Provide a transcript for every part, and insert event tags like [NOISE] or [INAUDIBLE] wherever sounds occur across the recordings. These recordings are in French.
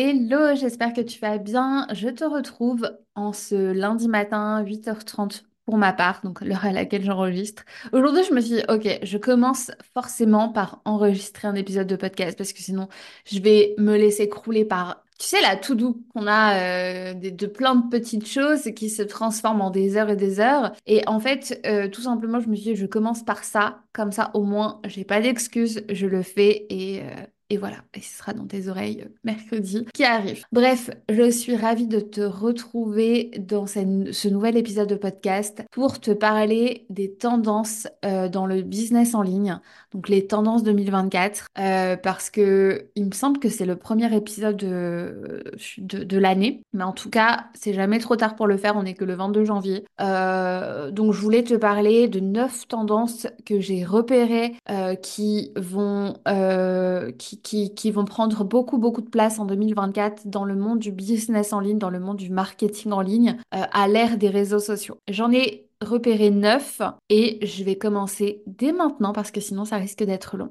Hello, j'espère que tu vas bien. Je te retrouve en ce lundi matin, 8h30 pour ma part, donc l'heure à laquelle j'enregistre. Aujourd'hui, je me suis dit, ok, je commence forcément par enregistrer un épisode de podcast parce que sinon, je vais me laisser crouler par, tu sais, la tout doux qu'on a euh, de, plein de petites choses qui se transforment en des heures et des heures. Et en fait, euh, tout simplement, je me suis dit, je commence par ça, comme ça, au moins, j'ai pas d'excuses, je le fais et, euh, et voilà, et ce sera dans tes oreilles euh, mercredi qui arrive. Bref, je suis ravie de te retrouver dans ce, nouvel épisode de podcast pour te parler des tendances euh, dans le business en ligne, donc les tendances 2024, euh, parce que il me semble que c'est le premier épisode de, de, l'année, mais en tout cas, c'est jamais trop tard pour le faire, on est que le 22 janvier. Donc je voulais te parler de neuf tendances que j'ai repérées qui vont euh, qui vont prendre beaucoup, beaucoup de place en 2024 dans le monde du business en ligne, dans le monde du marketing en ligne, euh, à l'ère des réseaux sociaux. J'en ai repéré neuf et je vais commencer dès maintenant parce que sinon ça risque d'être long.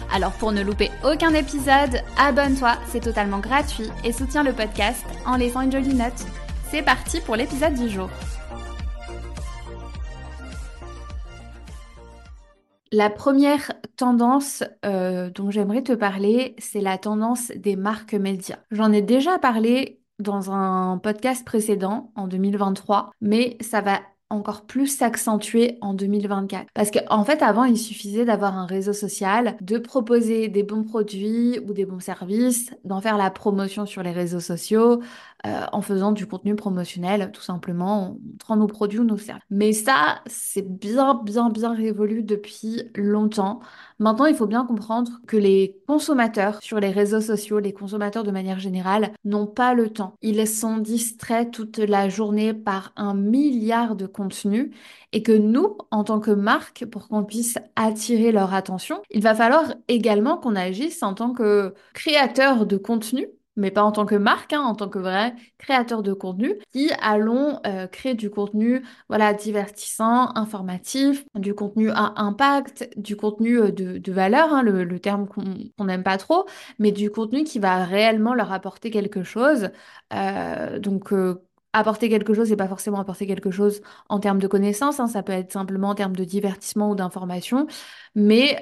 Alors pour ne louper aucun épisode, abonne-toi, c'est totalement gratuit et soutiens le podcast en laissant une jolie note. C'est parti pour l'épisode du jour. La première tendance euh, dont j'aimerais te parler, c'est la tendance des marques médias. J'en ai déjà parlé dans un podcast précédent en 2023, mais ça va encore plus s'accentuer en 2024. Parce qu'en en fait, avant, il suffisait d'avoir un réseau social, de proposer des bons produits ou des bons services, d'en faire la promotion sur les réseaux sociaux, euh, en faisant du contenu promotionnel, tout simplement, en montrant nos produits ou nos services. Mais ça, c'est bien, bien, bien révolu depuis longtemps. Maintenant, il faut bien comprendre que les consommateurs sur les réseaux sociaux, les consommateurs de manière générale, n'ont pas le temps. Ils sont distraits toute la journée par un milliard de contenus et que nous, en tant que marque, pour qu'on puisse attirer leur attention, il va falloir également qu'on agisse en tant que créateur de contenu mais pas en tant que marque, hein, en tant que vrai créateur de contenu, qui allons euh, créer du contenu voilà, divertissant, informatif, du contenu à impact, du contenu euh, de, valeur, hein, le, terme qu'on n'aime pas trop, mais du contenu qui va réellement leur apporter quelque chose. Euh, donc, apporter quelque chose et pas forcément apporter quelque chose en termes de connaissances, hein, ça peut être simplement en termes de divertissement ou d'information, mais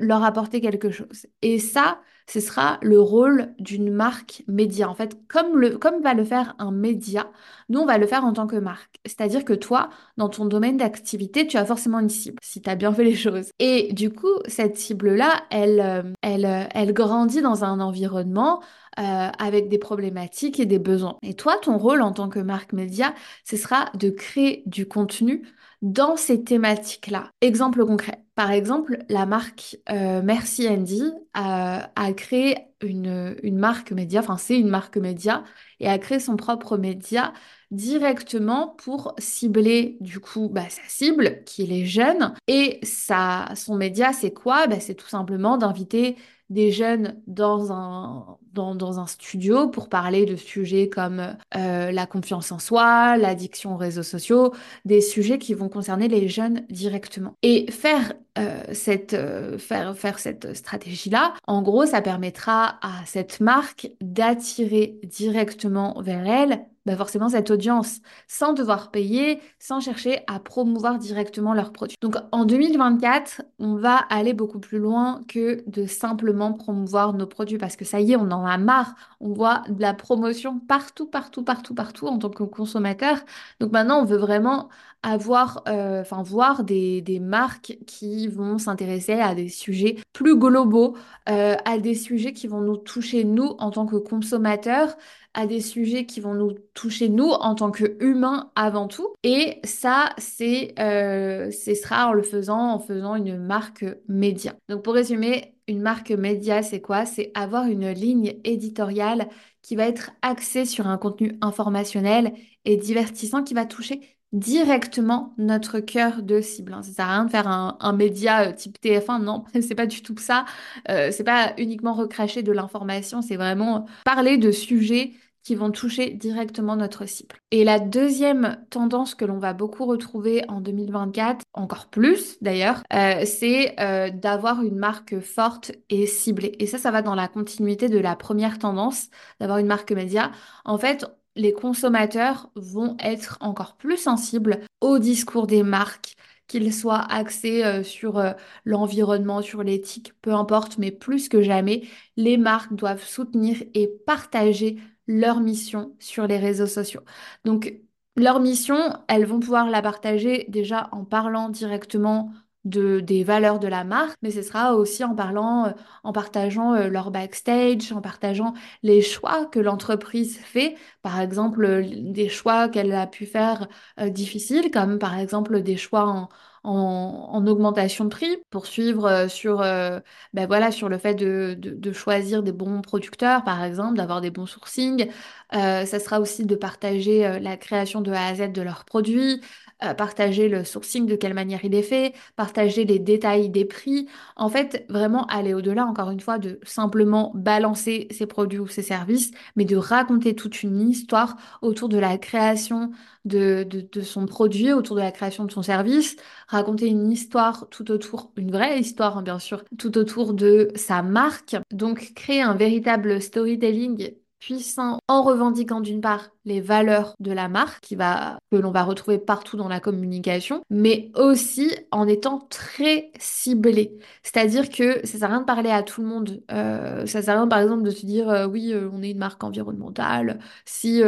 leur apporter quelque chose. Et ça, ce sera le rôle d'une marque média. En fait, comme, va le faire un média, nous, on va le faire en tant que marque. C'est-à-dire que toi, dans ton domaine d'activité, tu as forcément une cible, si tu as bien fait les choses. Et du coup, cette cible-là, elle, euh, elle, euh, elle grandit dans un environnement euh, avec des problématiques et des besoins. Et toi, ton rôle en tant que marque média, ce sera de créer du contenu dans ces thématiques-là. Exemple concret. Par exemple, la marque euh, Merci Andy a, créé une, une marque média, enfin c'est une marque média, et a créé son propre média directement pour cibler du coup bah, sa cible qui est les jeunes. Et ça, son média, c'est quoi? Bah, C'est tout simplement d'inviter des jeunes dans un, dans, un studio pour parler de sujets comme euh, la confiance en soi, l'addiction aux réseaux sociaux, des sujets qui vont concerner les jeunes directement. Et faire euh, cette, euh, faire, faire cette stratégie-là, en gros, ça permettra à cette marque d'attirer directement vers elle bah forcément cette audience sans devoir payer, sans chercher à promouvoir directement leurs produits. Donc en 2024, on va aller beaucoup plus loin que de simplement promouvoir nos produits parce que ça y est, on en marre. On voit de la promotion partout, partout, partout, partout en tant que consommateur. Donc maintenant, on veut vraiment avoir, euh, enfin voir des, des marques qui vont s'intéresser à des sujets plus globaux, euh, à des sujets qui vont nous toucher nous en tant que consommateurs, à des sujets qui vont nous toucher nous en tant qu'humains avant tout. Et ça, c'est, euh, ce sera en le faisant, en faisant une marque média. Donc pour résumer, une marque média, c'est quoi? C'est avoir une ligne éditoriale qui va être axée sur un contenu informationnel et divertissant qui va toucher directement notre cœur de cible. Hein. Ça sert à rien de faire un, média euh, type TF1, non, [LAUGHS] c'est pas du tout ça. Euh, c'est pas uniquement recracher de l'information, c'est vraiment parler de sujets qui vont toucher directement notre cible. Et la deuxième tendance que l'on va beaucoup retrouver en 2024, encore plus d'ailleurs, euh, c'est d'avoir une marque forte et ciblée. Et ça, ça va dans la continuité de la première tendance, d'avoir une marque média. En fait, les consommateurs vont être encore plus sensibles au discours des marques, qu'ils soient axés euh, sur euh, l'environnement, sur l'éthique, peu importe, mais plus que jamais, les marques doivent soutenir et partager leur mission sur les réseaux sociaux. Donc, leur mission, elles vont pouvoir la partager déjà en parlant directement de, des valeurs de la marque, mais ce sera aussi en parlant, euh, en partageant euh, leur backstage, en partageant les choix que l'entreprise fait, par exemple euh, des choix qu'elle a pu faire difficiles, comme par exemple des choix en, en, augmentation de prix, pour suivre sur, ben voilà, sur le fait de, de, de, choisir des bons producteurs, par exemple, d'avoir des bons sourcings. Ça sera aussi de partager la création de A à Z de leurs produits, euh, partager le sourcing, de quelle manière il est fait, partager les détails des prix. En fait, vraiment aller au-delà, encore une fois, de simplement balancer ses produits ou ses services, mais de raconter toute une histoire autour de la création de, de, son produit, autour de la création de son service, raconter une histoire tout autour, une vraie histoire hein, bien sûr, tout autour de sa marque. Donc créer un véritable storytelling puissant en revendiquant d'une part les valeurs de la marque qui va, que l'on va retrouver partout dans la communication, mais aussi en étant très ciblé. C'est-à-dire que ça sert à rien de parler à tout le monde. Euh, ça sert à rien par exemple de se dire euh, oui, euh, on est une marque environnementale, si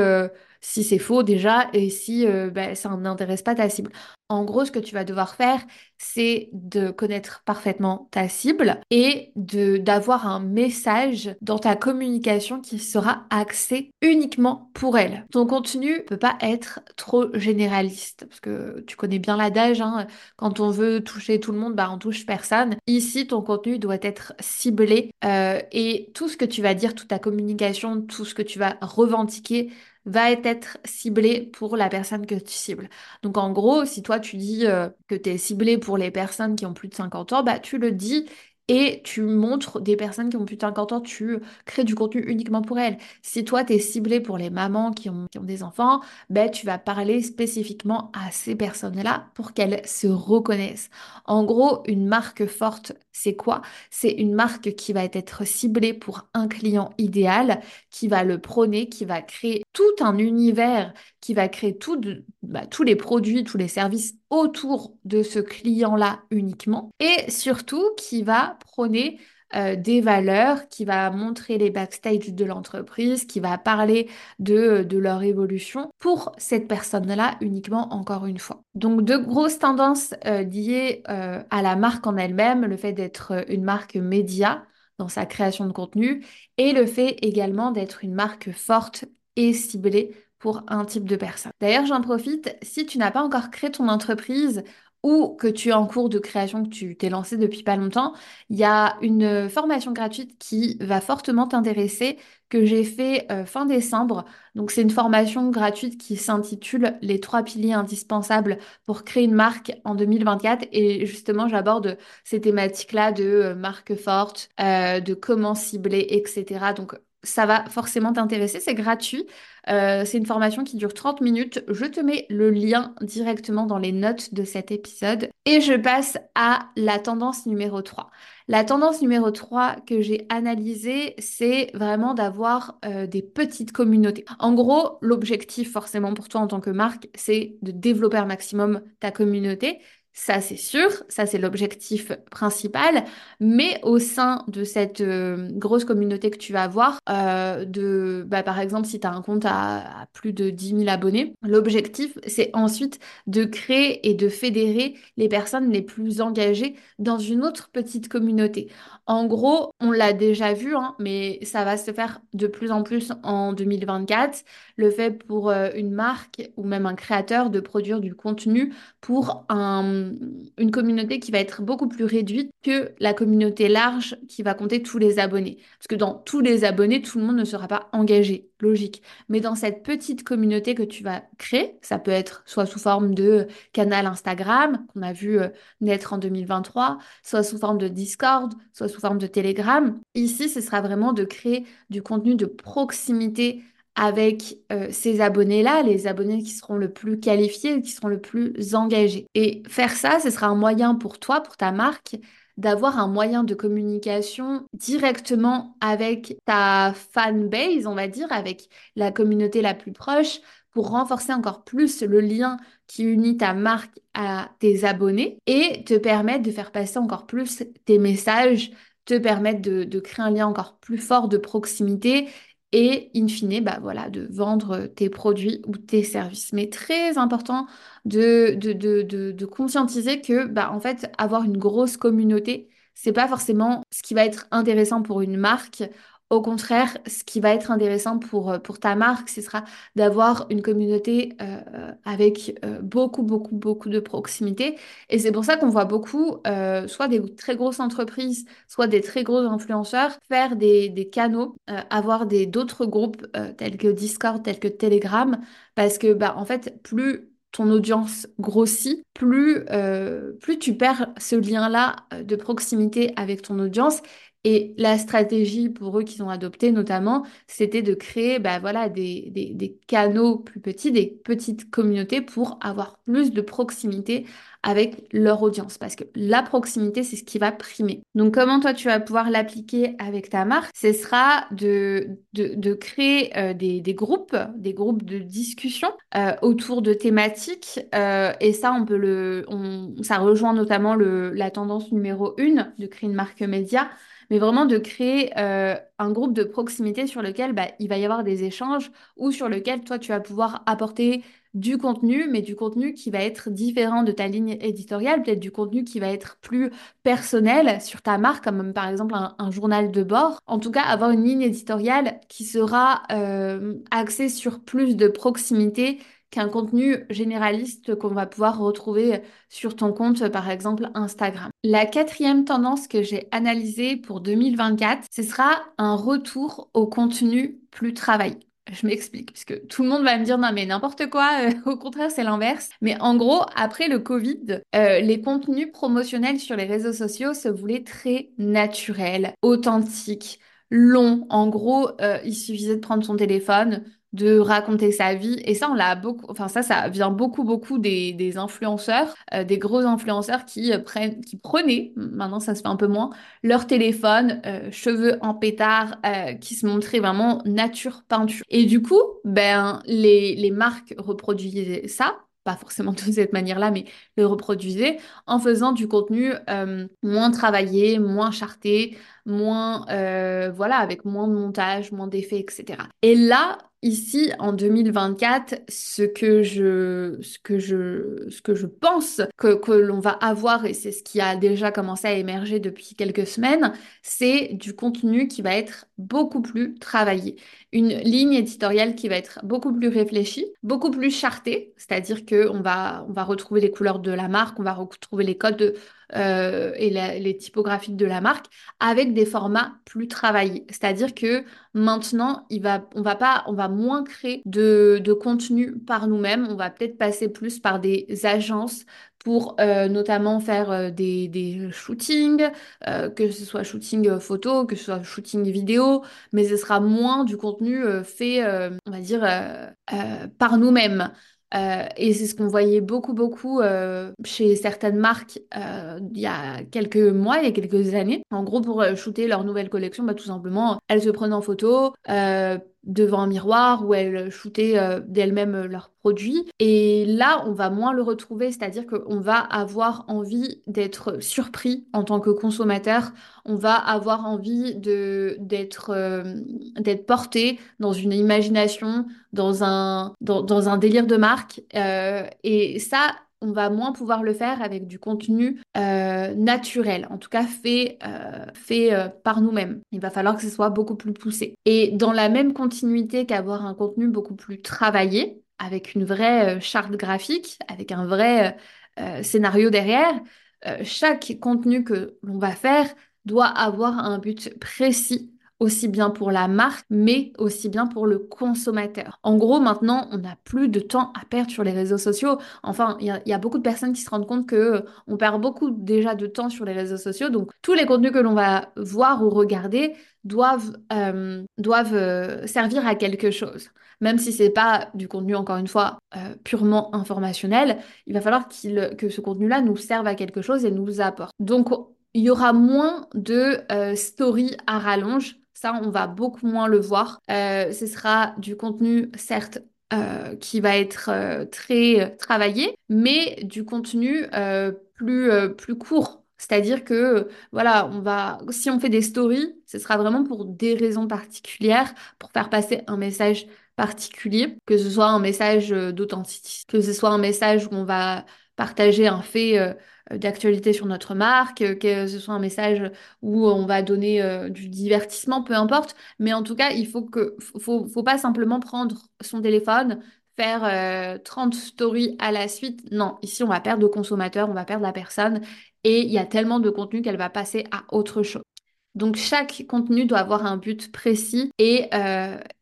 si c'est faux déjà et si ben, ça n'intéresse pas ta cible. En gros, ce que tu vas devoir faire, c'est de connaître parfaitement ta cible et de d'avoir un message dans ta communication qui sera axé uniquement pour elle. Ton contenu peut pas être trop généraliste parce que tu connais bien l'adage, hein, quand on veut toucher tout le monde, bah on touche personne. Ici, ton contenu doit être ciblé euh, et tout ce que tu vas dire, toute ta communication, tout ce que tu vas revendiquer va être ciblé pour la personne que tu cibles. Donc en gros, si toi tu dis euh, que tu es ciblé pour les personnes qui ont plus de 50 ans, bah tu le dis et tu montres des personnes qui ont plus de 50 ans, tu crées du contenu uniquement pour elles. Si toi, tu es ciblé pour les mamans qui ont, des enfants, ben, tu vas parler spécifiquement à ces personnes-là pour qu'elles se reconnaissent. En gros, une marque forte, c'est quoi? C'est une marque qui va être ciblée pour un client idéal, qui va le prôner, qui va créer tout un univers, qui va créer bah, tous les produits, tous les services autour de ce client-là uniquement, et surtout qui va prôner euh, des valeurs, qui va montrer les backstage de l'entreprise, qui va parler de, de leur évolution pour cette personne-là uniquement, encore une fois. Donc, de grosses tendances euh, liées euh, à la marque en elle-même, le fait d'être une marque média dans sa création de contenu et le fait également d'être une marque forte et ciblée pour un type de personne. D'ailleurs, j'en profite, si tu n'as pas encore créé ton entreprise ou que tu es en cours de création, que tu t'es lancé depuis pas longtemps, il y a une formation gratuite qui va fortement t'intéresser que j'ai fait euh, fin décembre. Donc c'est une formation gratuite qui s'intitule Les trois piliers indispensables pour créer une marque en 2024 et justement j'aborde ces thématiques-là de euh, marque forte, euh, de comment cibler, etc. Donc ça va forcément t'intéresser, c'est gratuit. Euh, c'est une formation qui dure 30 minutes. Je te mets le lien directement dans les notes de cet épisode. Et je passe à la tendance numéro 3. La tendance numéro 3 que j'ai analysée, c'est vraiment d'avoir euh, des petites communautés. En gros, l'objectif forcément pour toi en tant que marque, c'est de développer un maximum ta communauté. Ça, c'est sûr, ça, c'est l'objectif principal. Mais au sein de cette euh, grosse communauté que tu vas avoir, euh, de, bah, par exemple, si tu as un compte à, plus de 10 000 abonnés, l'objectif, c'est ensuite de créer et de fédérer les personnes les plus engagées dans une autre petite communauté. En gros, on l'a déjà vu, hein, mais ça va se faire de plus en plus en 2024. Le fait pour euh, une marque ou même un créateur de produire du contenu pour un, une communauté qui va être beaucoup plus réduite que la communauté large qui va compter tous les abonnés. Parce que dans tous les abonnés, tout le monde ne sera pas engagé, logique. Mais dans cette petite communauté que tu vas créer, ça peut être soit sous forme de canal Instagram qu'on a vu euh, naître en 2023, soit sous forme de Discord, soit sous forme de Telegram. Ici, ce sera vraiment de créer du contenu de proximité avec euh, ces abonnés-là, les abonnés qui seront le plus qualifiés, qui seront le plus engagés. Et faire ça, ce sera un moyen pour toi, pour ta marque, d'avoir un moyen de communication directement avec ta fanbase, on va dire, avec la communauté la plus proche, pour renforcer encore plus le lien qui unit ta marque à tes abonnés et te permettre de faire passer encore plus tes messages, te permettre de, de créer un lien encore plus fort de proximité et in fine, bah voilà, de vendre tes produits ou tes services. Mais très important de, de, de, de, conscientiser que, bah, en fait, avoir une grosse communauté, c'est pas forcément ce qui va être intéressant pour une marque au contraire, ce qui va être intéressant pour, euh, ta marque, ce sera d'avoir une communauté euh, avec euh, beaucoup, beaucoup, beaucoup de proximité. Et c'est pour ça qu'on voit beaucoup, soit des très grosses entreprises, soit des très gros influenceurs, faire des, canaux, avoir des d'autres groupes tels que Discord, tels que Telegram, parce que, bah, en fait, plus ton audience grossit, plus, plus tu perds ce lien-là de proximité avec ton audience et la stratégie pour eux qu'ils ont adoptée notamment, c'était de créer bah, voilà, des, des, canaux plus petits, des petites communautés pour avoir plus de proximité avec leur audience. Parce que la proximité, c'est ce qui va primer. Donc comment toi, tu vas pouvoir l'appliquer avec ta marque? Ce sera de, de, de créer euh, des, des, groupes, des groupes de discussion euh, autour de thématiques. Euh, et ça, on peut le, on, ça rejoint notamment le, la tendance numéro une de créer une marque média mais vraiment de créer euh, un groupe de proximité sur lequel bah, il va y avoir des échanges ou sur lequel toi, tu vas pouvoir apporter du contenu, mais du contenu qui va être différent de ta ligne éditoriale, peut-être du contenu qui va être plus personnel sur ta marque, comme par exemple un, journal de bord. En tout cas, avoir une ligne éditoriale qui sera euh, axée sur plus de proximité qu'un contenu généraliste qu'on va pouvoir retrouver sur ton compte, par exemple Instagram. La quatrième tendance que j'ai analysée pour 2024, ce sera un retour au contenu plus travaillé. Je m'explique, puisque tout le monde va me dire non mais n'importe quoi, euh, au contraire c'est l'inverse. Mais en gros, après le Covid, euh, les contenus promotionnels sur les réseaux sociaux se voulaient très naturels, authentiques, longs. En gros, euh, il suffisait de prendre son téléphone, de raconter sa vie. Et ça, on l'a beaucoup, enfin ça, ça vient beaucoup, beaucoup des, des influenceurs, euh, des gros influenceurs qui, euh, prennent, qui prenaient, maintenant ça se fait un peu moins, leur téléphone, euh, cheveux en pétard, qui se montraient vraiment nature peinture. Et du coup, ben, les, les marques reproduisaient ça, pas forcément de cette manière-là, mais le reproduisaient en faisant du contenu moins travaillé, moins charté, moins, voilà, avec moins de montage, moins d'effets, etc. Et là, Ici, en 2024, ce que je, ce que je, que pense que, que l'on va avoir, et c'est ce qui a déjà commencé à émerger depuis quelques semaines, c'est du contenu qui va être beaucoup plus travaillé. Une ligne éditoriale qui va être beaucoup plus réfléchie, beaucoup plus chartée, c'est-à-dire qu'on va, on va retrouver les couleurs de la marque, on va retrouver les codes de, euh, et les typographiques de la marque avec des formats plus travaillés. C'est-à-dire que maintenant, il va, on va pas, on va moins créer de, de contenu par nous-mêmes. On va peut-être passer plus par des agences pour euh, notamment faire euh, des, des, shootings, que ce soit shooting photo, que ce soit shooting vidéo, mais ce sera moins du contenu fait, on va dire, par nous-mêmes. Euh, et c'est ce qu'on voyait beaucoup, beaucoup euh, chez certaines marques euh, il y a quelques mois, il y a quelques années. En gros, pour shooter leur nouvelle collection, bah, tout simplement, elles se prenaient en photo, devant un miroir où elles shootaient euh, d'elles-mêmes leurs produits. Et là, on va moins le retrouver, c'est-à-dire qu'on va avoir envie d'être surpris en tant que consommateur. On va avoir envie euh, d'être porté dans une imagination, dans un dans, dans un délire de marque. Euh, et ça, on va moins pouvoir le faire avec du contenu euh, naturel, en tout cas fait, euh, fait euh, par nous-mêmes. Il va falloir que ce soit beaucoup plus poussé. Et dans la même continuité qu'avoir un contenu beaucoup plus travaillé, avec une vraie charte graphique, avec un vrai scénario derrière, chaque contenu que l'on va faire doit avoir un but précis aussi bien pour la marque, mais aussi bien pour le consommateur. En gros, maintenant, on n'a plus de temps à perdre sur les réseaux sociaux. Enfin, il y, a beaucoup de personnes qui se rendent compte que euh, on perd beaucoup déjà de temps sur les réseaux sociaux. Donc, tous les contenus que l'on va voir ou regarder doivent, euh, doivent euh, servir à quelque chose. Même si c'est pas du contenu, encore une fois, purement informationnel, il va falloir que ce contenu-là nous serve à quelque chose et nous apporte. Donc, il y aura moins de stories à rallonge ça, on va beaucoup moins le voir. Euh, ce sera du contenu, certes, euh, qui va être euh, très travaillé, mais du contenu plus, plus court. C'est-à-dire que, voilà, on va, si on fait des stories, ce sera vraiment pour des raisons particulières, pour faire passer un message particulier, que ce soit un message d'authenticité, que ce soit un message où on va partager un fait d'actualité sur notre marque, euh, que ce soit un message où on va donner euh, du divertissement, peu importe. Mais en tout cas, il faut faut, faut pas simplement prendre son téléphone, faire 30 stories à la suite. Non, ici, on va perdre le consommateur, on va perdre la personne. Et il y a tellement de contenu qu'elle va passer à autre chose. Donc chaque contenu doit avoir un but précis et,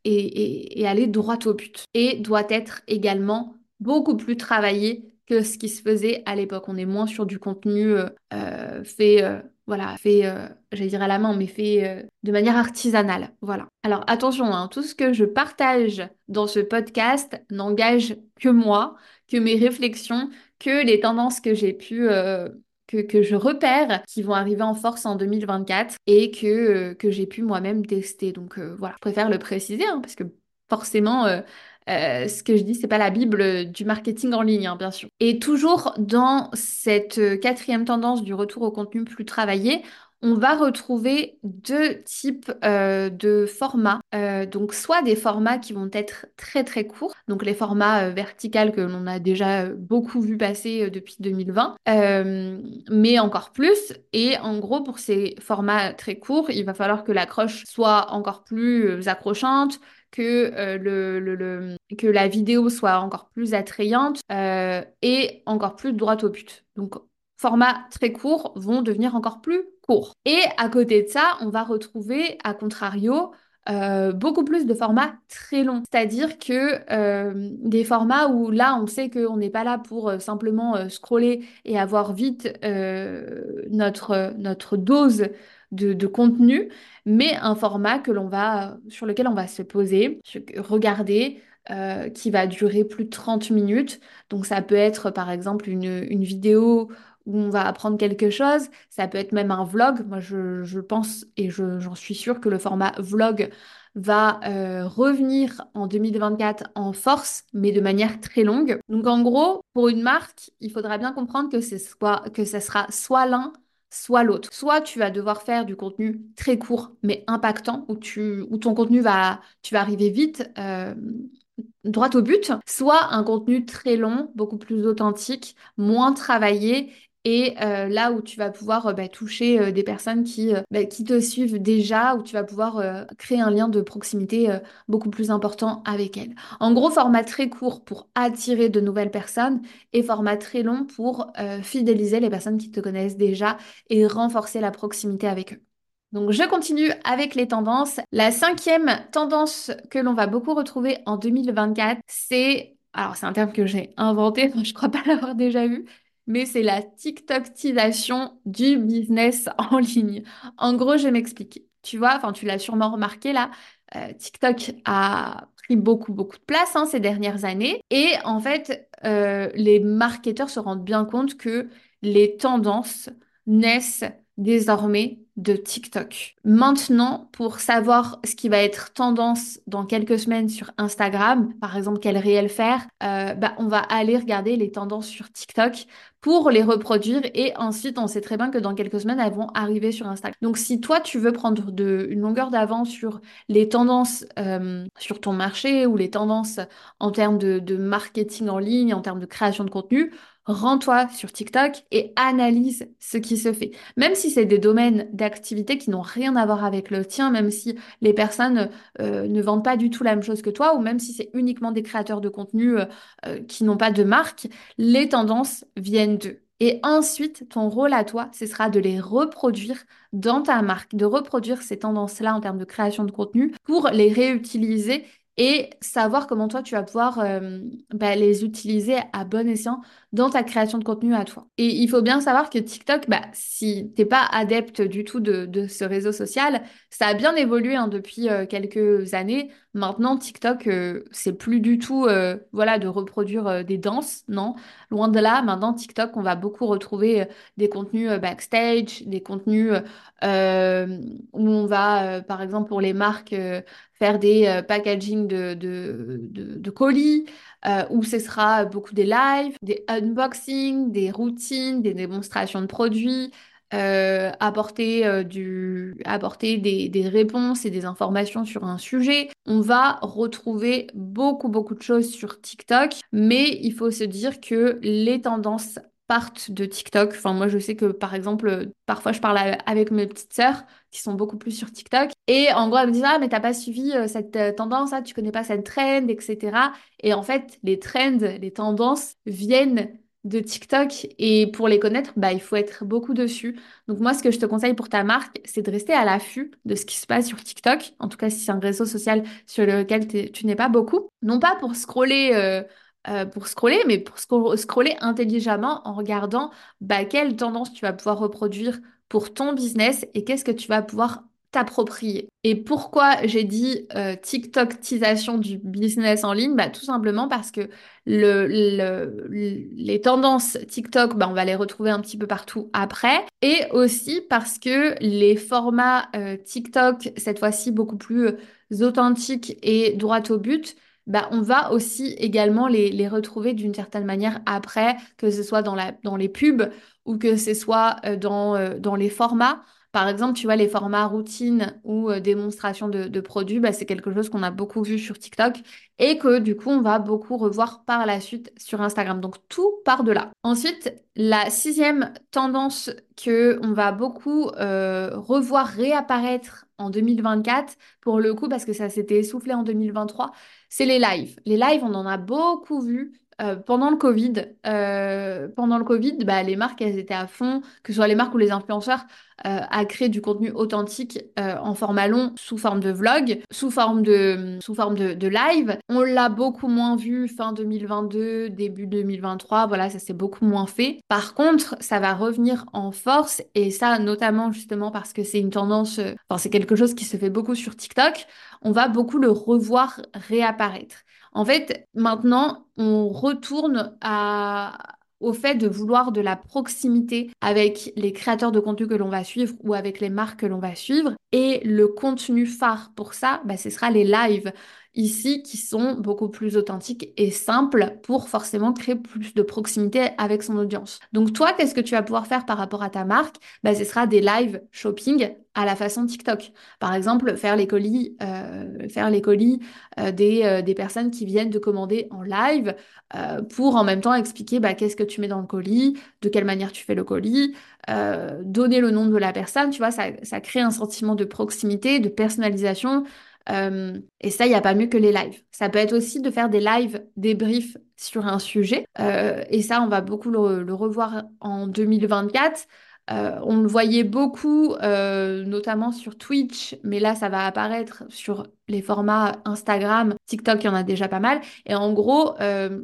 et, et, aller droit au but. Et doit être également beaucoup plus travaillé que ce qui se faisait à l'époque. On est moins sur du contenu euh, euh, fait, euh, voilà, fait, j'allais dire à la main, mais fait de manière artisanale. Voilà. Alors attention, hein, tout ce que je partage dans ce podcast n'engage que moi, que mes réflexions, que les tendances que j'ai pu que, que, je repère qui vont arriver en force en 2024 et que, que j'ai pu moi-même tester. Donc voilà, je préfère le préciser hein, parce que forcément, ce que je dis, c'est pas la Bible du marketing en ligne, hein, bien sûr. Et toujours dans cette euh, quatrième tendance du retour au contenu plus travaillé, on va retrouver deux types euh, de formats. donc soit des formats qui vont être très très courts, donc les formats verticaux que l'on a déjà beaucoup vu passer depuis 2020, mais encore plus. Et en gros, pour ces formats très courts, il va falloir que l'accroche soit encore plus accrochante, que, euh, le, que la vidéo soit encore plus attrayante euh, et encore plus droite au but. Donc, formats très courts vont devenir encore plus courts. Et à côté de ça, on va retrouver, à contrario, euh, beaucoup plus de formats très longs. C'est-à-dire que des formats où là, on sait qu'on n'est pas là pour simplement scroller et avoir vite notre, notre dose de, contenu, mais un format que l'on va, sur lequel on va se poser, regarder, euh, qui va durer plus de 30 minutes. Donc ça peut être par exemple une, vidéo où on va apprendre quelque chose, ça peut être même un vlog. Moi je, pense et j'en suis sûre que le format vlog va euh, revenir en 2024 en force, mais de manière très longue. Donc en gros, pour une marque, il faudra bien comprendre que, soit, que ça sera soit l'un, soit l'autre. Soit tu vas devoir faire du contenu très court mais impactant, où, ton contenu va, arriver vite, euh, droit au but, soit un contenu très long, beaucoup plus authentique, moins travaillé et euh, là où tu vas pouvoir euh, bah, toucher euh, des personnes qui, bah, qui te suivent déjà, où tu vas pouvoir créer un lien de proximité beaucoup plus important avec elles. En gros, format très court pour attirer de nouvelles personnes et format très long pour fidéliser les personnes qui te connaissent déjà et renforcer la proximité avec eux. Donc je continue avec les tendances. La cinquième tendance que l'on va beaucoup retrouver en 2024, c'est... Alors c'est un terme que j'ai inventé, [LAUGHS] je ne crois pas l'avoir déjà vu, mais c'est la TikTokisation du business [LAUGHS] en ligne. En gros, je m'explique. Tu vois, enfin, tu l'as sûrement remarqué là, euh, TikTok a pris beaucoup, beaucoup de place hein, ces dernières années. Et en fait, euh, les marketeurs se rendent bien compte que les tendances naissent désormais de TikTok. Maintenant, pour savoir ce qui va être tendance dans quelques semaines sur Instagram, par exemple quel réel faire, euh, bah, on va aller regarder les tendances sur TikTok pour les reproduire et ensuite on sait très bien que dans quelques semaines elles vont arriver sur Instagram. Donc si toi tu veux prendre de, une longueur d'avance sur les tendances euh, sur ton marché ou les tendances en termes de, de marketing en ligne, en termes de création de contenu, rends-toi sur TikTok et analyse ce qui se fait. Même si c'est des domaines d'activité qui n'ont rien à voir avec le tien, même si les personnes euh, ne vendent pas du tout la même chose que toi, ou même si c'est uniquement des créateurs de contenu euh, euh, qui n'ont pas de marque, les tendances viennent d'eux. Et ensuite, ton rôle à toi, ce sera de les reproduire dans ta marque, de reproduire ces tendances-là en termes de création de contenu pour les réutiliser et savoir comment toi tu vas pouvoir bah, les utiliser à bon escient dans ta création de contenu à toi. Et il faut bien savoir que TikTok, bah, si t'es pas adepte du tout de, ce réseau social, ça a bien évolué hein, depuis euh, quelques années. Maintenant, TikTok, euh, c'est plus du tout voilà, de reproduire des danses, non. Loin de là, maintenant, TikTok, on va beaucoup retrouver des contenus backstage, des contenus où on va, par exemple, pour les marques, faire des euh, packaging de, de, colis, euh, où ce sera beaucoup des lives, des unboxings, des routines, des démonstrations de produits, euh, apporter, du, apporter des, des, réponses et des informations sur un sujet. On va retrouver beaucoup, beaucoup de choses sur TikTok, mais il faut se dire que les tendances partent de TikTok. Enfin, moi, je sais que, par exemple, parfois, je parle avec mes petites sœurs qui sont beaucoup plus sur TikTok. Et en gros, elles me disent, ah, mais t'as pas suivi euh, cette euh, tendance, ah, tu connais pas cette trend, etc. Et en fait, les trends, les tendances viennent de TikTok et pour les connaître, bah, il faut être beaucoup dessus. Donc moi, ce que je te conseille pour ta marque, c'est de rester à l'affût de ce qui se passe sur TikTok, en tout cas si c'est un réseau social sur lequel tu n'es pas beaucoup. Non pas pour scroller euh, euh, pour scroller, mais pour scroller intelligemment en regardant bah, quelle tendance tu vas pouvoir reproduire pour ton business et qu'est-ce que tu vas pouvoir t'approprier. Et pourquoi j'ai dit euh, TikTokisation du business en ligne? Bah, Tout simplement parce que le, les tendances TikTok, bah, on va les retrouver un petit peu partout après. Et aussi parce que les formats euh, TikTok, cette fois-ci beaucoup plus authentiques et droit au but, bah, on va aussi également les, retrouver d'une certaine manière après, que ce soit dans, la, dans les pubs ou que ce soit euh, euh, dans les formats. Par exemple, tu vois, les formats routine ou euh, démonstration de, produits, bah, c'est quelque chose qu'on a beaucoup vu sur TikTok et que du coup, on va beaucoup revoir par la suite sur Instagram. Donc, tout part de là. Ensuite, la sixième tendance que on va beaucoup revoir réapparaître en 2024, pour le coup, parce que ça s'était essoufflé en 2023, c'est les lives. Les lives, on en a beaucoup vu. Euh, pendant le Covid, euh, pendant le Covid, bah, les marques, elles étaient à fond, que ce soit les marques ou les influenceurs, euh, à créer du contenu authentique en format long sous forme de vlog, sous forme de, sous forme de, de live. On l'a beaucoup moins vu fin 2022, début 2023, voilà, ça s'est beaucoup moins fait. Par contre, ça va revenir en force et ça, notamment justement parce que c'est une tendance, enfin, c'est quelque chose qui se fait beaucoup sur TikTok, on va beaucoup le revoir réapparaître. En fait, maintenant, on retourne au fait de vouloir de la proximité avec les créateurs de contenu que l'on va suivre ou avec les marques que l'on va suivre. Et le contenu phare pour ça, bah, ce sera les lives ici qui sont beaucoup plus authentiques et simples pour forcément créer plus de proximité avec son audience. Donc toi, qu'est-ce que tu vas pouvoir faire par rapport à ta marque? Bah, Ce sera des live shopping à la façon TikTok. Par exemple, faire les colis, euh, euh, des, euh, des, personnes qui viennent de commander en live pour en même temps expliquer bah, qu'est-ce que tu mets dans le colis, de quelle manière tu fais le colis, donner le nom de la personne, tu vois, ça, ça crée un sentiment de proximité, de personnalisation euh, et ça, il n'y a pas mieux que les lives. Ça peut être aussi de faire des lives débriefs sur un sujet. Euh, et ça, on va beaucoup le, revoir en 2024. Euh, on le voyait beaucoup, notamment sur Twitch, mais là, ça va apparaître sur les formats Instagram, TikTok, il y en a déjà pas mal. Et en gros,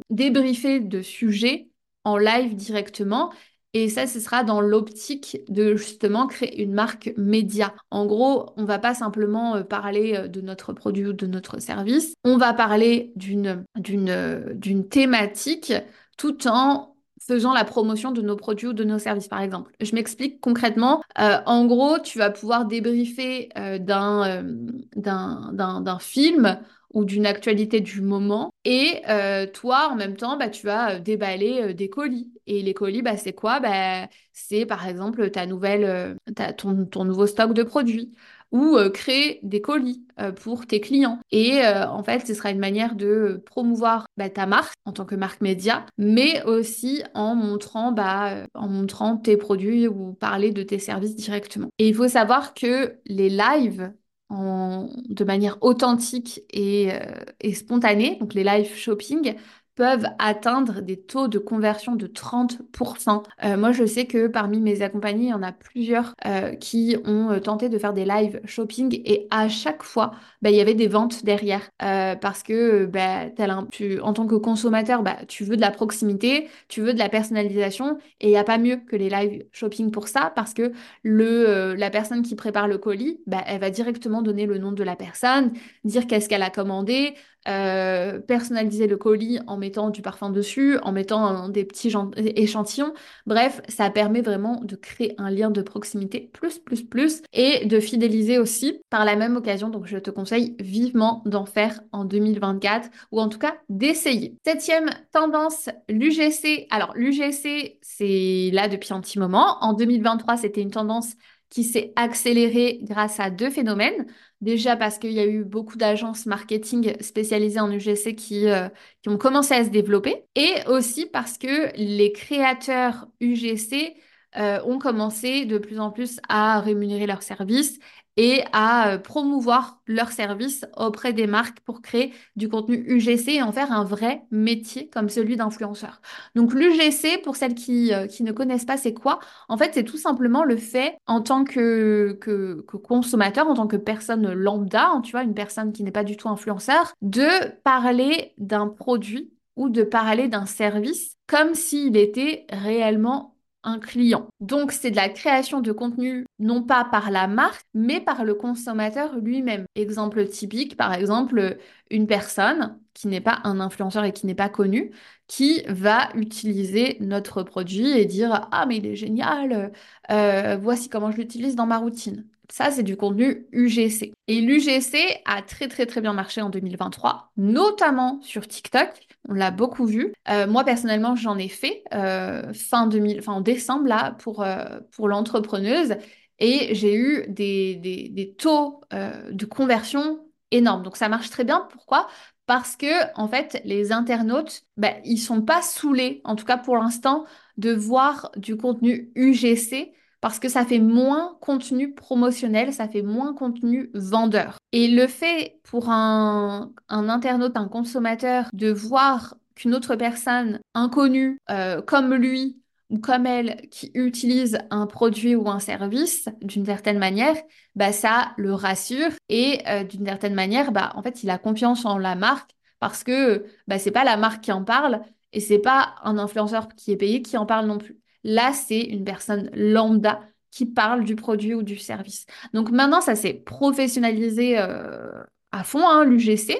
débriefer de sujets en live directement et ça, ce sera dans l'optique de justement créer une marque média. En gros, on va pas simplement euh, parler euh, de notre produit ou de notre service, on va parler d'une d'une d'une thématique tout en faisant la promotion de nos produits ou de nos services, par exemple. Je m'explique concrètement. Euh, en gros, tu vas pouvoir débriefer euh, d'un, d'un film ou d'une actualité du moment. Et euh, toi, en même temps, bah, tu vas déballer des colis. Et les colis, bah, c'est quoi? Bah, c'est par exemple ta nouvelle, ton, ton nouveau stock de produits ou euh, créer des colis euh, pour tes clients. Et euh, en fait, ce sera une manière de promouvoir bah, ta marque en tant que marque média, mais aussi en montrant, bah, en montrant tes produits ou parler de tes services directement. Et il faut savoir que les lives de manière authentique et, et spontanée, donc les live shopping, peuvent atteindre des taux de conversion de 30%. Euh, moi, je sais que parmi mes accompagnés, il y en a plusieurs euh, qui ont euh, tenté de faire des live shopping et à chaque fois, bah, il y avait des ventes derrière parce que bah, tu, en tant que consommateur, bah, tu veux de la proximité, tu veux de la personnalisation et il n'y a pas mieux que les live shopping pour ça parce que le, la personne qui prépare le colis, bah, elle va directement donner le nom de la personne, dire qu'est-ce qu'elle a commandé, euh, personnaliser le colis en mettant du parfum dessus, en mettant des petits échantillons. Bref, ça permet vraiment de créer un lien de proximité plus, plus, plus et de fidéliser aussi par la même occasion. Donc, je te conseille vivement d'en faire en 2024 ou en tout cas d'essayer. Septième tendance, l'UGC. Alors, l'UGC, c'est là depuis un petit moment. En 2023, c'était une tendance qui s'est accélérée grâce à deux phénomènes. Déjà parce qu'il y a eu beaucoup d'agences marketing spécialisées en UGC qui, euh, qui ont commencé à se développer. Et aussi parce que les créateurs UGC euh, ont commencé de plus en plus à rémunérer leurs services et à euh, promouvoir leurs services auprès des marques pour créer du contenu UGC et en faire un vrai métier comme celui d'influenceur. Donc l'UGC, pour celles qui, euh, qui ne connaissent pas, c'est quoi? En fait, c'est tout simplement le fait en tant que, que, que, consommateur, en tant que personne lambda, hein, tu vois, une personne qui n'est pas du tout influenceur, de parler d'un produit ou de parler d'un service comme s'il était réellement un client. Donc c'est de la création de contenu non pas par la marque, mais par le consommateur lui-même. Exemple typique, par exemple, une personne qui n'est pas un influenceur et qui n'est pas connu, qui va utiliser notre produit et dire Ah mais il est génial, euh, voici comment je l'utilise dans ma routine. Ça, c'est du contenu UGC. Et l'UGC a très très très bien marché en 2023, notamment sur TikTok. On l'a beaucoup vu. Euh, moi, personnellement, j'en ai fait euh, fin 2000, en décembre, là, pour, euh, pour l'entrepreneuse. Et j'ai eu des, des, des taux de conversion énormes. Donc, ça marche très bien. Pourquoi? Parce que en fait les internautes ben, ils sont pas saoulés en tout cas pour l'instant de voir du contenu UGC parce que ça fait moins contenu promotionnel, ça fait moins contenu vendeur. Et le fait pour un, internaute, un consommateur, de voir qu'une autre personne inconnue euh, comme lui ou comme elle qui utilise un produit ou un service d'une certaine manière, bah ça le rassure et euh, d'une certaine manière, bah en fait il a confiance en la marque parce que bah c'est pas la marque qui en parle et c'est pas un influenceur qui est payé qui en parle non plus. Là, c'est une personne lambda qui parle du produit ou du service. Donc maintenant, ça s'est professionnalisé euh, à fond, hein, l'UGC.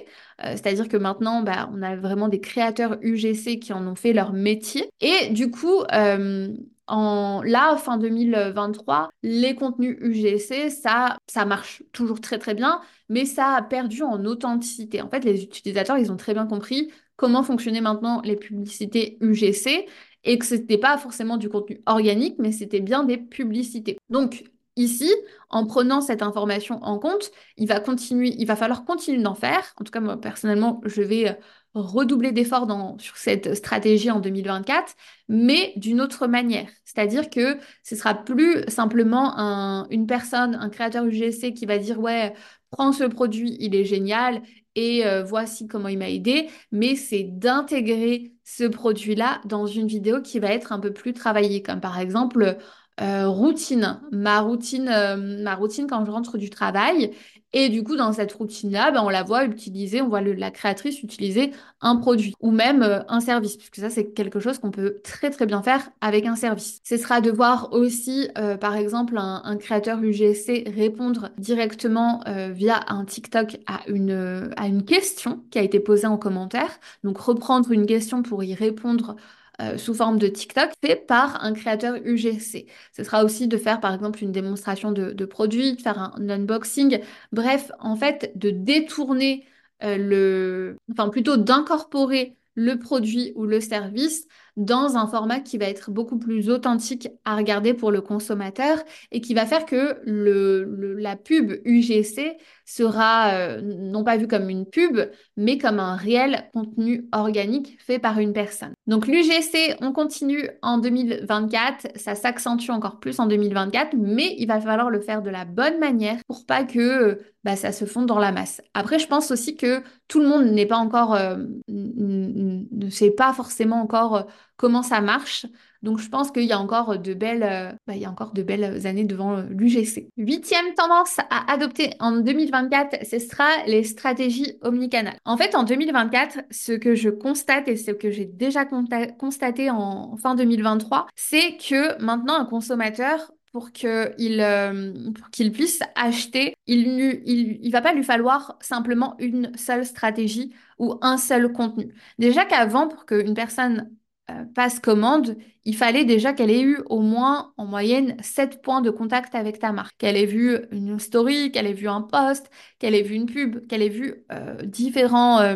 Euh, c'est-à-dire que maintenant, bah, on a vraiment des créateurs UGC qui en ont fait leur métier. Et du coup, euh, en, là, fin 2023, les contenus UGC, ça, ça marche toujours très très bien, mais ça a perdu en authenticité. En fait, les utilisateurs, ils ont très bien compris comment fonctionnaient maintenant les publicités UGC et que c'était pas forcément du contenu organique, mais c'était bien des publicités. Donc ici, en prenant cette information en compte, il va continuer, il va falloir continuer d'en faire. En tout cas, moi personnellement, je vais euh, redoubler d'efforts sur cette stratégie en 2024, mais d'une autre manière. C'est-à-dire que ce sera plus simplement une personne, un créateur UGC qui va dire ouais, prends ce produit, il est génial et euh, voici comment il m'a aidé, mais c'est d'intégrer ce produit-là dans une vidéo qui va être un peu plus travaillée, comme par exemple euh, routine, ma routine, euh, ma routine quand je rentre du travail. Et du coup, dans cette routine-là, ben, on la voit utiliser, on voit la créatrice utiliser un produit ou même euh, un service, puisque ça, c'est quelque chose qu'on peut très très bien faire avec un service. Ce sera de voir aussi, par exemple, un, créateur UGC répondre directement via un TikTok à une question qui a été posée en commentaire. Donc, reprendre une question pour y répondre euh, sous forme de TikTok fait par un créateur UGC. Ce sera aussi de faire par exemple une démonstration de, produit, de faire un, unboxing, bref, en fait, de détourner euh, le, enfin plutôt d'incorporer le produit ou le service dans un format qui va être beaucoup plus authentique à regarder pour le consommateur et qui va faire que la pub UGC sera euh, non pas vue comme une pub, mais comme un réel contenu organique fait par une personne. Donc l'UGC, on continue en 2024, ça s'accentue encore plus en 2024, mais il va falloir le faire de la bonne manière pour pas que bah, ça se fonde dans la masse. Après, je pense aussi que tout le monde n'est pas encore, euh, ne sait pas forcément encore euh, comment ça marche. Donc je pense qu'il y a encore de belles, euh, bah, il y a encore de belles années devant l'UGC. Huitième tendance à adopter en 2024, ce sera les stratégies omnicanales. En fait, en 2024, ce que je constate et ce que j'ai déjà constaté en fin 2023, c'est que maintenant un consommateur pour qu'il euh, qu'il puisse acheter, il ne il, il va pas lui falloir simplement une seule stratégie ou un seul contenu. Déjà qu'avant, pour qu'une personne euh, passe commande, il fallait déjà qu'elle ait eu au moins en moyenne 7 points de contact avec ta marque. Qu'elle ait vu une story, qu'elle ait vu un post, qu'elle ait vu une pub, qu'elle ait vu euh, différents,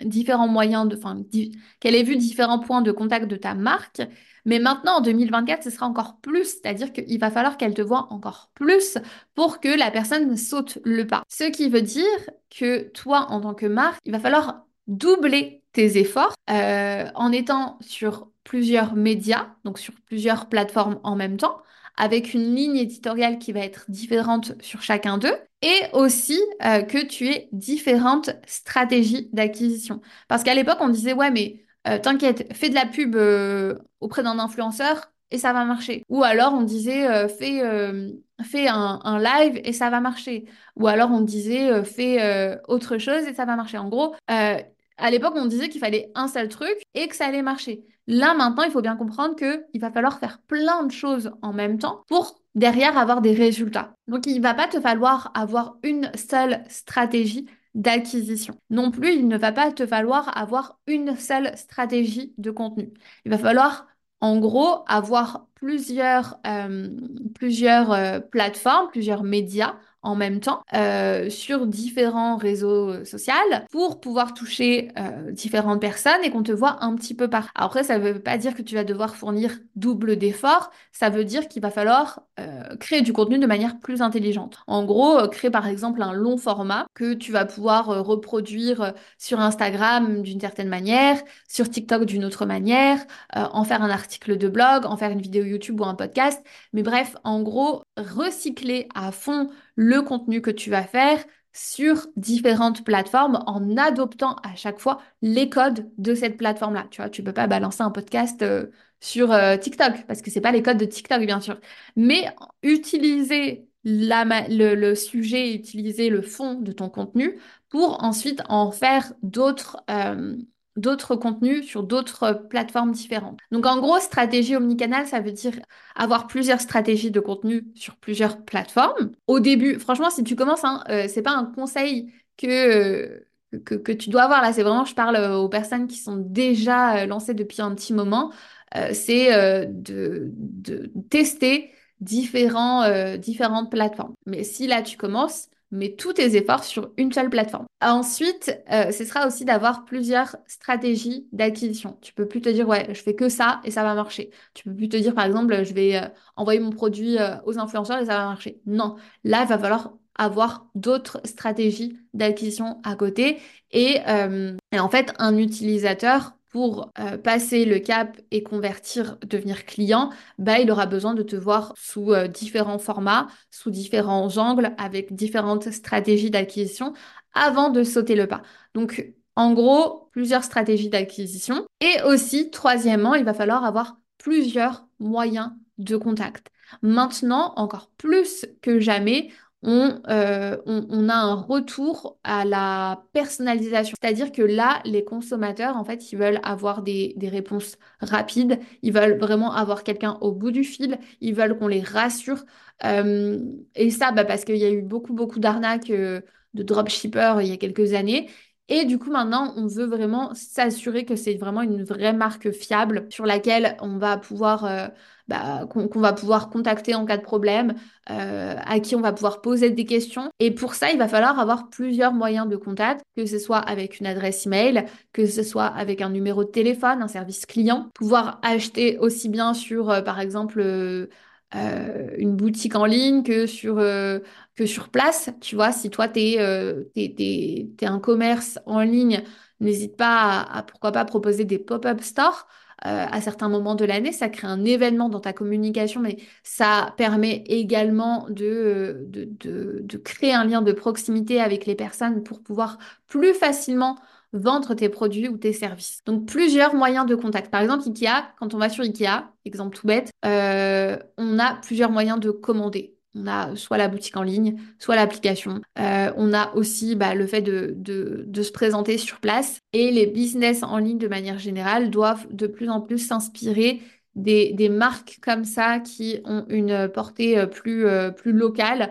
différents moyens de... Enfin, qu'elle ait vu différents points de contact de ta marque mais maintenant, en 2024, ce sera encore plus, c'est-à-dire qu'il va falloir qu'elle te voie encore plus pour que la personne saute le pas. Ce qui veut dire que toi, en tant que marque, il va falloir doubler tes efforts euh, en étant sur plusieurs médias, donc sur plusieurs plateformes en même temps, avec une ligne éditoriale qui va être différente sur chacun d'eux, et aussi euh, que tu aies différentes stratégies d'acquisition. Parce qu'à l'époque, on disait, ouais, mais euh, t'inquiète, fais de la pub auprès d'un influenceur et ça va marcher. Ou alors on disait fais, fais un, live et ça va marcher. Ou alors on disait fais autre chose et ça va marcher. En gros, à l'époque on disait qu'il fallait un seul truc et que ça allait marcher. Là maintenant, il faut bien comprendre qu'il va falloir faire plein de choses en même temps pour derrière avoir des résultats. Donc il ne va pas te falloir avoir une seule stratégie d'acquisition. Non plus, il ne va pas te falloir avoir une seule stratégie de contenu. Il va falloir, en gros, avoir plusieurs, euh, plusieurs euh, plateformes, plusieurs médias en même temps euh, sur différents réseaux sociaux pour pouvoir toucher euh, différentes personnes et qu'on te voit un petit peu par. Après, ça ne veut pas dire que tu vas devoir fournir double d'efforts, ça veut dire qu'il va falloir euh, créer du contenu de manière plus intelligente. En gros, créer par exemple un long format que tu vas pouvoir reproduire sur Instagram d'une certaine manière, sur TikTok d'une autre manière, en faire un article de blog, en faire une vidéo YouTube ou un podcast. Mais bref, en gros, recycler à fond le contenu que tu vas faire sur différentes plateformes en adoptant à chaque fois les codes de cette plateforme-là. Tu vois, tu peux pas balancer un podcast euh, sur euh, TikTok parce que c'est pas les codes de TikTok, bien sûr. Mais utiliser le, sujet, utiliser le fond de ton contenu pour ensuite en faire d'autres euh, d'autres contenus sur d'autres plateformes différentes. Donc en gros, stratégie omnicanal, ça veut dire avoir plusieurs stratégies de contenu sur plusieurs plateformes. Au début, franchement, si tu commences, hein, euh, c'est pas un conseil que, que, que, tu dois avoir là, c'est vraiment, je parle aux personnes qui sont déjà euh, lancées depuis un petit moment, euh, c'est de, de, tester différents, différentes plateformes. Mais si là tu commences, mets tous tes efforts sur une seule plateforme. Ensuite, euh, ce sera aussi d'avoir plusieurs stratégies d'acquisition. Tu peux plus te dire, ouais, je fais que ça et ça va marcher. Tu peux plus te dire, par exemple, je vais euh, envoyer mon produit euh, aux influenceurs et ça va marcher. Non, là, il va falloir avoir d'autres stratégies d'acquisition à côté. Et, et en fait, un utilisateur pour euh, passer le cap et convertir, devenir client, bah, il aura besoin de te voir sous euh, différents formats, sous différents angles, avec différentes stratégies d'acquisition avant de sauter le pas. Donc, en gros, plusieurs stratégies d'acquisition. Et aussi, troisièmement, il va falloir avoir plusieurs moyens de contact. Maintenant, encore plus que jamais, euh, on, a un retour à la personnalisation. C'est-à-dire que là, les consommateurs, en fait, ils veulent avoir des, réponses rapides, ils veulent vraiment avoir quelqu'un au bout du fil, ils veulent qu'on les rassure. Euh, et ça, bah, parce qu'il y a eu beaucoup, beaucoup d'arnaques euh, de dropshippers il y a quelques années. Et du coup, maintenant, on veut vraiment s'assurer que c'est vraiment une vraie marque fiable sur laquelle on va pouvoir, euh, bah, qu'on va pouvoir contacter en cas de problème, euh, à qui on va pouvoir poser des questions. Et pour ça, il va falloir avoir plusieurs moyens de contact, que ce soit avec une adresse email, que ce soit avec un numéro de téléphone, un service client, pouvoir acheter aussi bien sur, euh, par exemple, euh, une boutique en ligne que sur, que sur place. Tu vois, si toi, tu es, un commerce en ligne, n'hésite pas à, pourquoi pas proposer des pop-up stores. À certains moments de l'année, ça crée un événement dans ta communication, mais ça permet également de, de, de, de créer un lien de proximité avec les personnes pour pouvoir plus facilement vendre tes produits ou tes services. Donc plusieurs moyens de contact. Par exemple, Ikea, quand on va sur Ikea, exemple tout bête, euh, on a plusieurs moyens de commander. On a soit la boutique en ligne, soit l'application. Euh, on a aussi bah, le fait de, de, se présenter sur place. Et les business en ligne, de manière générale, doivent de plus en plus s'inspirer des, des, marques comme ça qui ont une portée euh, plus, plus locale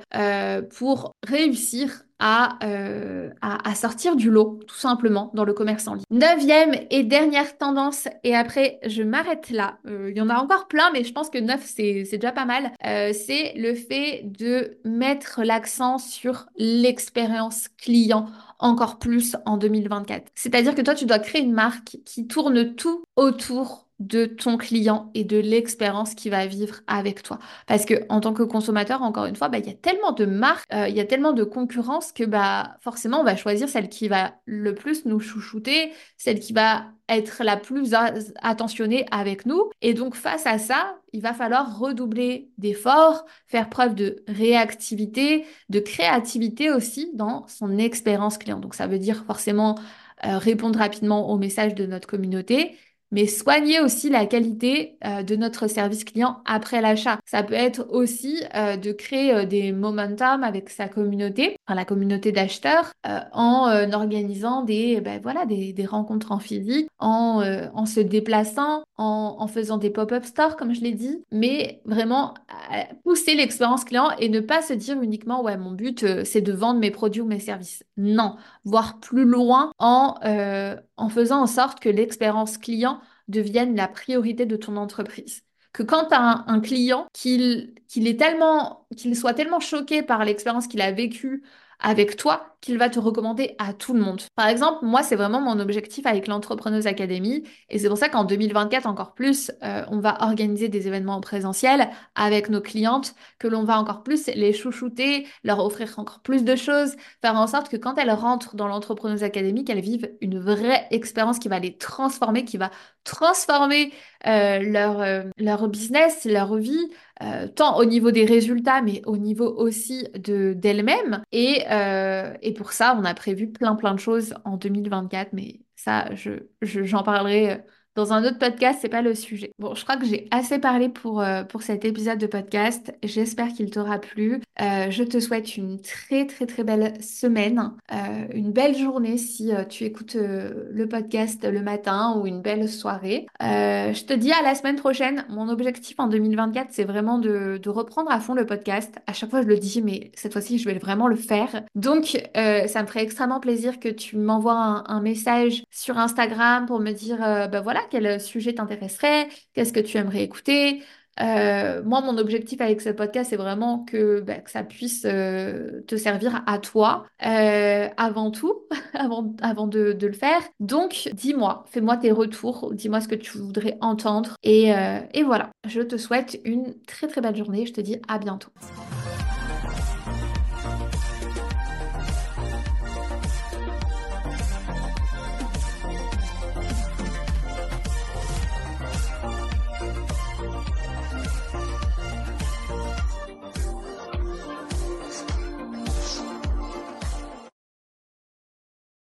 pour réussir euh, à, à, sortir du lot, tout simplement, dans le commerce en ligne. Neuvième et dernière tendance, et après je m'arrête là. Euh, il y en a encore plein, mais je pense que neuf, c'est déjà pas mal. Euh, c'est le fait de mettre l'accent sur l'expérience client encore plus en 2024. C'est-à-dire que toi, tu dois créer une marque qui tourne tout autour de ton client et de l'expérience qu'il va vivre avec toi. Parce que en tant que consommateur, encore une fois, bah, il y a tellement de marques, euh, il y a tellement de concurrence que bah, forcément, on va choisir celle qui va le plus nous chouchouter, celle qui va être la plus attentionnée avec nous. Et donc, face à ça, il va falloir redoubler d'efforts, faire preuve de réactivité, de créativité aussi dans son expérience client. Donc, ça veut dire forcément euh, répondre rapidement aux messages de notre communauté mais soigner aussi la qualité euh, de notre service client après l'achat. Ça peut être aussi euh, de créer euh, des momentum avec sa communauté, enfin, la communauté d'acheteurs, en organisant des, ben, voilà, des, des, rencontres en physique, en, en se déplaçant, en, en faisant des pop-up stores, comme je l'ai dit, mais vraiment pousser l'expérience client et ne pas se dire uniquement, ouais, mon but, c'est de vendre mes produits ou mes services. Non, voir plus loin en, en faisant en sorte que l'expérience client devienne la priorité de ton entreprise. Que quand tu as un, client, qu'il est qu'il soit tellement choqué par l'expérience qu'il a vécue avec toi qu'il va te recommander à tout le monde. Par exemple, moi, c'est vraiment mon objectif avec l'Entrepreneuse Academy et c'est pour ça qu'en 2024 encore plus, euh, on va organiser des événements en présentiel avec nos clientes, que l'on va encore plus les chouchouter, leur offrir encore plus de choses, faire en sorte que quand elles rentrent dans l'Entrepreneuse Academy, qu'elles vivent une vraie expérience qui va les transformer, qui va transformer euh, leur, euh, leur business, leur vie, tant au niveau des résultats, mais au niveau aussi de d'elles-mêmes. Et, pour ça, on a prévu plein plein de choses en 2024, mais ça, je, j'en parlerai dans un autre podcast, c'est pas le sujet. Bon, je crois que j'ai assez parlé pour, euh, pour cet épisode de podcast. J'espère qu'il t'aura plu. Euh, je te souhaite une très très très belle semaine, euh, une belle journée si tu écoutes le podcast le matin ou une belle soirée. je te dis à la semaine prochaine. Mon objectif en 2024, c'est vraiment de, de, reprendre à fond le podcast. À chaque fois, je le dis, mais cette fois-ci, je vais vraiment le faire. Donc, ça me ferait extrêmement plaisir que tu m'envoies un, message sur Instagram pour me dire, bah voilà, quel sujet t'intéresserait, qu'est-ce que tu aimerais écouter? Euh, moi, mon objectif avec ce podcast, c'est vraiment que, bah, ça puisse euh, te servir à toi euh, avant tout, [LAUGHS] avant, de, le faire. Donc, dis-moi, fais-moi tes retours, dis-moi ce que tu voudrais entendre. Et voilà, je te souhaite une très très belle journée. Je te dis à bientôt.